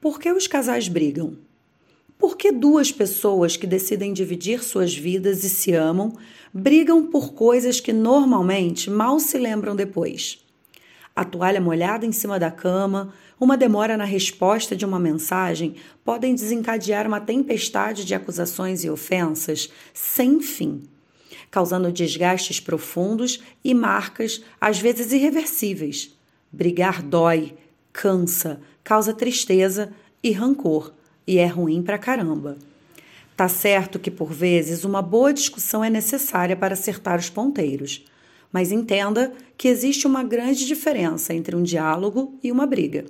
Por que os casais brigam? Por que duas pessoas que decidem dividir suas vidas e se amam brigam por coisas que normalmente mal se lembram depois? A toalha molhada em cima da cama, uma demora na resposta de uma mensagem podem desencadear uma tempestade de acusações e ofensas sem fim, causando desgastes profundos e marcas, às vezes irreversíveis. Brigar dói, cansa, causa tristeza e rancor, e é ruim pra caramba. Tá certo que por vezes uma boa discussão é necessária para acertar os ponteiros, mas entenda que existe uma grande diferença entre um diálogo e uma briga.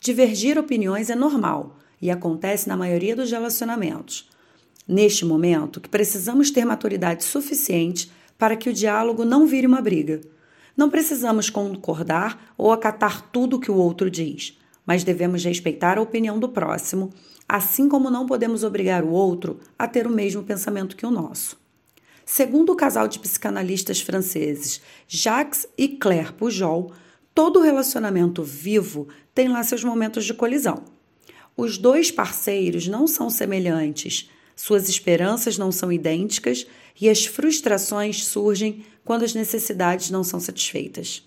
Divergir opiniões é normal e acontece na maioria dos relacionamentos. Neste momento, que precisamos ter maturidade suficiente para que o diálogo não vire uma briga. Não precisamos concordar ou acatar tudo o que o outro diz, mas devemos respeitar a opinião do próximo, assim como não podemos obrigar o outro a ter o mesmo pensamento que o nosso. Segundo o casal de psicanalistas franceses Jacques e Claire Pujol, todo relacionamento vivo tem lá seus momentos de colisão. Os dois parceiros não são semelhantes, suas esperanças não são idênticas e as frustrações surgem quando as necessidades não são satisfeitas.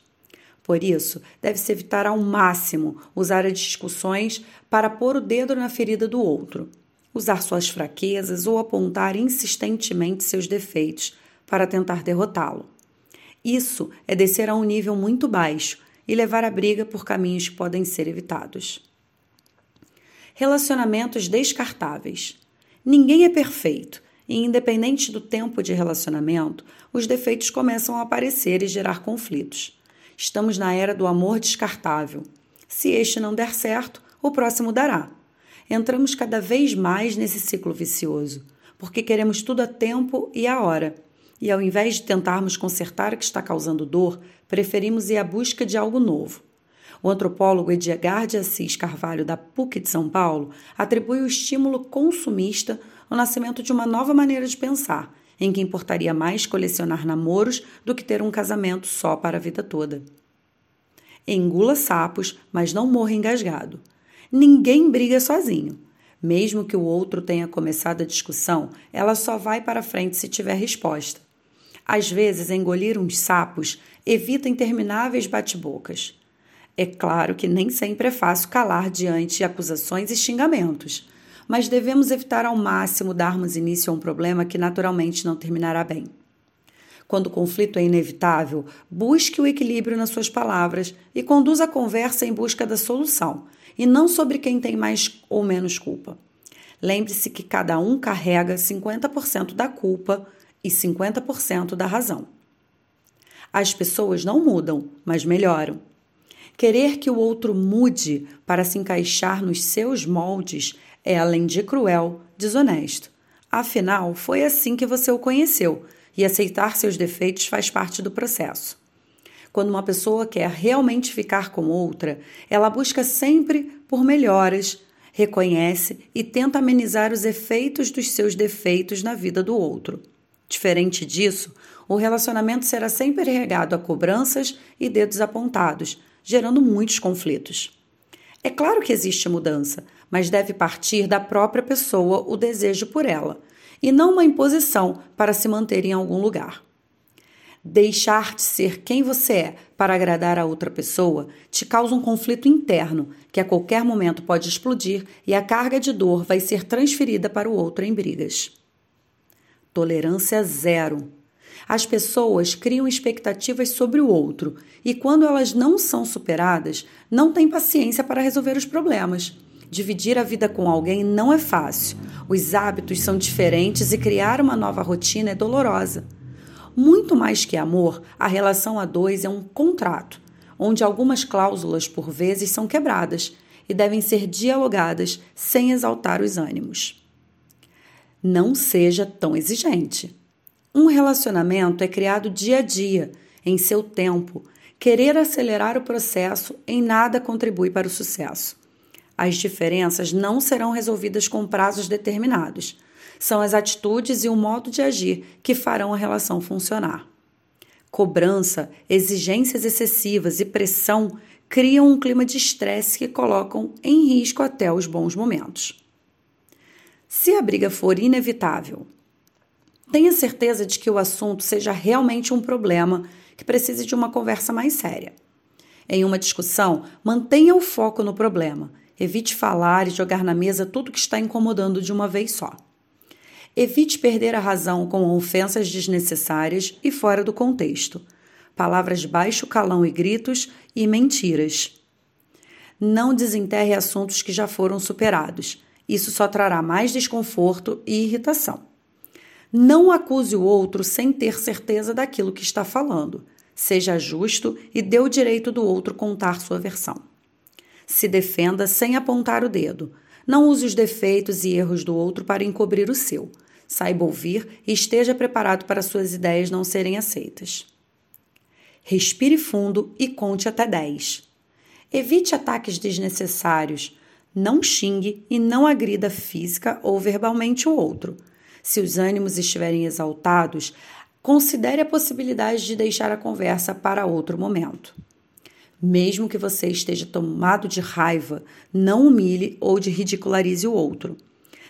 Por isso, deve-se evitar ao máximo usar as discussões para pôr o dedo na ferida do outro, usar suas fraquezas ou apontar insistentemente seus defeitos para tentar derrotá-lo. Isso é descer a um nível muito baixo e levar a briga por caminhos que podem ser evitados. Relacionamentos descartáveis. Ninguém é perfeito e, independente do tempo de relacionamento, os defeitos começam a aparecer e gerar conflitos. Estamos na era do amor descartável. Se este não der certo, o próximo dará. Entramos cada vez mais nesse ciclo vicioso, porque queremos tudo a tempo e a hora. E ao invés de tentarmos consertar o que está causando dor, preferimos ir à busca de algo novo. O antropólogo Edgar de Assis Carvalho, da PUC de São Paulo, atribui o estímulo consumista ao nascimento de uma nova maneira de pensar, em que importaria mais colecionar namoros do que ter um casamento só para a vida toda. Engula sapos, mas não morra engasgado. Ninguém briga sozinho. Mesmo que o outro tenha começado a discussão, ela só vai para frente se tiver resposta. Às vezes, engolir uns sapos evita intermináveis bate-bocas. É claro que nem sempre é fácil calar diante de acusações e xingamentos, mas devemos evitar ao máximo darmos início a um problema que naturalmente não terminará bem. Quando o conflito é inevitável, busque o equilíbrio nas suas palavras e conduza a conversa em busca da solução, e não sobre quem tem mais ou menos culpa. Lembre-se que cada um carrega 50% da culpa e 50% da razão. As pessoas não mudam, mas melhoram. Querer que o outro mude para se encaixar nos seus moldes é, além de cruel, desonesto. Afinal, foi assim que você o conheceu e aceitar seus defeitos faz parte do processo. Quando uma pessoa quer realmente ficar com outra, ela busca sempre por melhoras, reconhece e tenta amenizar os efeitos dos seus defeitos na vida do outro. Diferente disso, o relacionamento será sempre regado a cobranças e dedos apontados, gerando muitos conflitos. É claro que existe mudança, mas deve partir da própria pessoa o desejo por ela, e não uma imposição para se manter em algum lugar. Deixar de ser quem você é para agradar a outra pessoa te causa um conflito interno que a qualquer momento pode explodir e a carga de dor vai ser transferida para o outro em brigas. Tolerância zero. As pessoas criam expectativas sobre o outro e, quando elas não são superadas, não têm paciência para resolver os problemas. Dividir a vida com alguém não é fácil. Os hábitos são diferentes e criar uma nova rotina é dolorosa. Muito mais que amor, a relação a dois é um contrato, onde algumas cláusulas por vezes são quebradas e devem ser dialogadas sem exaltar os ânimos. Não seja tão exigente. Um relacionamento é criado dia a dia, em seu tempo. Querer acelerar o processo em nada contribui para o sucesso. As diferenças não serão resolvidas com prazos determinados. São as atitudes e o modo de agir que farão a relação funcionar. Cobrança, exigências excessivas e pressão criam um clima de estresse que colocam em risco até os bons momentos. Se a briga for inevitável, tenha certeza de que o assunto seja realmente um problema que precise de uma conversa mais séria. Em uma discussão, mantenha o foco no problema. Evite falar e jogar na mesa tudo que está incomodando de uma vez só. Evite perder a razão com ofensas desnecessárias e fora do contexto, palavras de baixo calão e gritos e mentiras. Não desenterre assuntos que já foram superados. Isso só trará mais desconforto e irritação. Não acuse o outro sem ter certeza daquilo que está falando. Seja justo e dê o direito do outro contar sua versão. Se defenda sem apontar o dedo. Não use os defeitos e erros do outro para encobrir o seu. Saiba ouvir e esteja preparado para suas ideias não serem aceitas. Respire fundo e conte até 10. Evite ataques desnecessários. Não xingue e não agrida física ou verbalmente o outro. Se os ânimos estiverem exaltados, considere a possibilidade de deixar a conversa para outro momento. Mesmo que você esteja tomado de raiva, não humilhe ou de ridicularize o outro.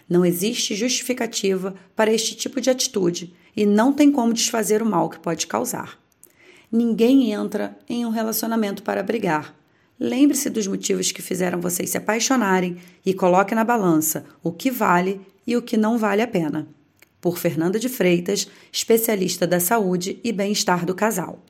Não existe justificativa para este tipo de atitude e não tem como desfazer o mal que pode causar. Ninguém entra em um relacionamento para brigar. Lembre-se dos motivos que fizeram vocês se apaixonarem e coloque na balança o que vale e o que não vale a pena por Fernanda de Freitas, especialista da saúde e bem-estar do casal.